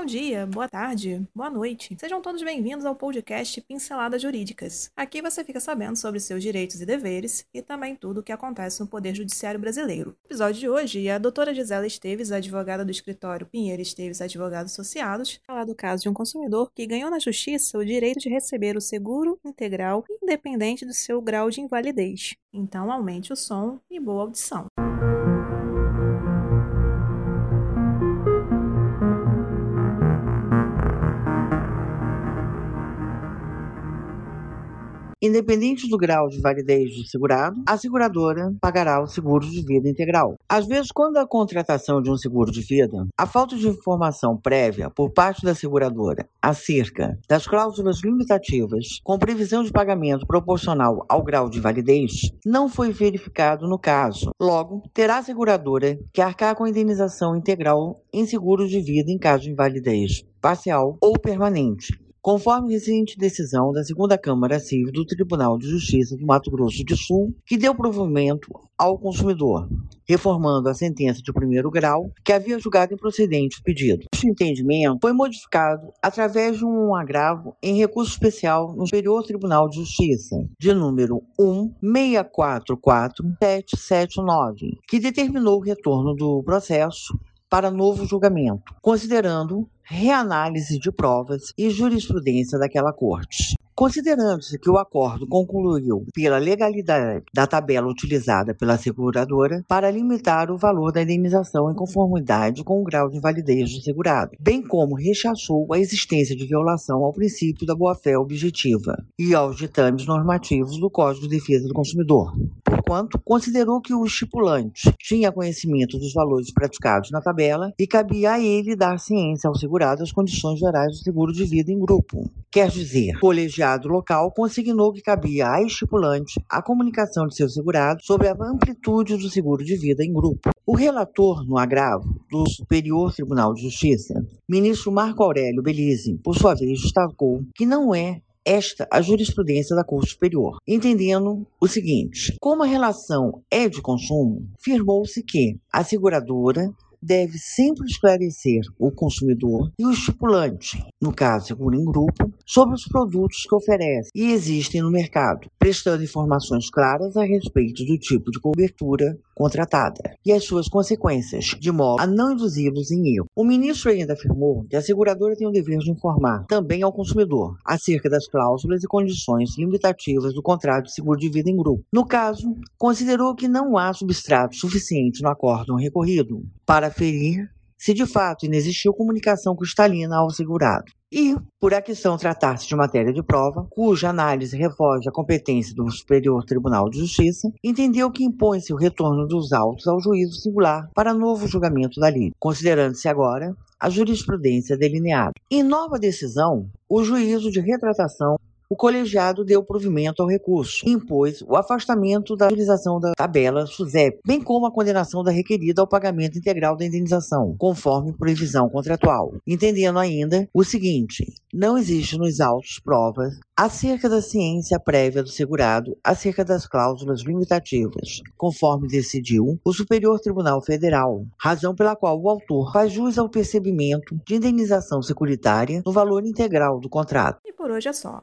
Bom dia, boa tarde, boa noite. Sejam todos bem-vindos ao podcast Pinceladas Jurídicas. Aqui você fica sabendo sobre seus direitos e deveres e também tudo o que acontece no Poder Judiciário Brasileiro. No episódio de hoje, a doutora Gisela Esteves, advogada do escritório Pinheiro Esteves Advogados Associados, fala do caso de um consumidor que ganhou na justiça o direito de receber o seguro integral independente do seu grau de invalidez. Então, aumente o som e boa audição. Independente do grau de validez do segurado, a seguradora pagará o seguro de vida integral. Às vezes, quando a contratação de um seguro de vida, a falta de informação prévia por parte da seguradora acerca das cláusulas limitativas com previsão de pagamento proporcional ao grau de validez não foi verificado no caso. Logo, terá a seguradora que arcar com a indenização integral em seguro de vida em caso de invalidez parcial ou permanente conforme recente decisão da segunda Câmara Civil do Tribunal de Justiça do Mato Grosso do Sul, que deu provimento ao consumidor, reformando a sentença de primeiro grau que havia julgado improcedente o pedido. Este entendimento foi modificado através de um agravo em recurso especial no Superior Tribunal de Justiça, de número 1644779, que determinou o retorno do processo para novo julgamento, considerando reanálise de provas e jurisprudência daquela corte. Considerando-se que o acordo concluiu pela legalidade da tabela utilizada pela seguradora para limitar o valor da indenização em conformidade com o grau de validez do segurado, bem como rechaçou a existência de violação ao princípio da boa-fé objetiva e aos ditames normativos do Código de Defesa do Consumidor, porquanto considerou que o estipulante tinha conhecimento dos valores praticados na tabela e cabia a ele dar ciência ao segurado das condições gerais do seguro de vida em grupo. Quer dizer, colegiado local consignou que cabia a estipulante a comunicação de seu segurado sobre a amplitude do seguro de vida em grupo. O relator no agravo do Superior Tribunal de Justiça, ministro Marco Aurélio Belize, por sua vez, destacou que não é esta a jurisprudência da Corte Superior, entendendo o seguinte: como a relação é de consumo, firmou-se que a seguradora deve sempre esclarecer o consumidor e o estipulante, no caso seguro em grupo, sobre os produtos que oferece e existem no mercado, prestando informações claras a respeito do tipo de cobertura contratada e as suas consequências, de modo a não induzi-los em erro. O ministro ainda afirmou que a seguradora tem o dever de informar também ao consumidor acerca das cláusulas e condições limitativas do contrato de seguro de vida em grupo. No caso, considerou que não há substrato suficiente no acórdão recorrido para aferir se de fato inexistiu comunicação cristalina ao segurado. E, por a questão tratar-se de matéria de prova, cuja análise refoge a competência do Superior Tribunal de Justiça, entendeu que impõe-se o retorno dos autos ao juízo singular para novo julgamento da lei, considerando-se agora a jurisprudência delineada. Em nova decisão, o juízo de retratação o colegiado deu provimento ao recurso e impôs o afastamento da utilização da tabela SUSEP, bem como a condenação da requerida ao pagamento integral da indenização, conforme previsão contratual, entendendo ainda o seguinte: não existe nos autos provas acerca da ciência prévia do segurado acerca das cláusulas limitativas, conforme decidiu o Superior Tribunal Federal, razão pela qual o autor faz jus ao percebimento de indenização securitária no valor integral do contrato. E por hoje é só.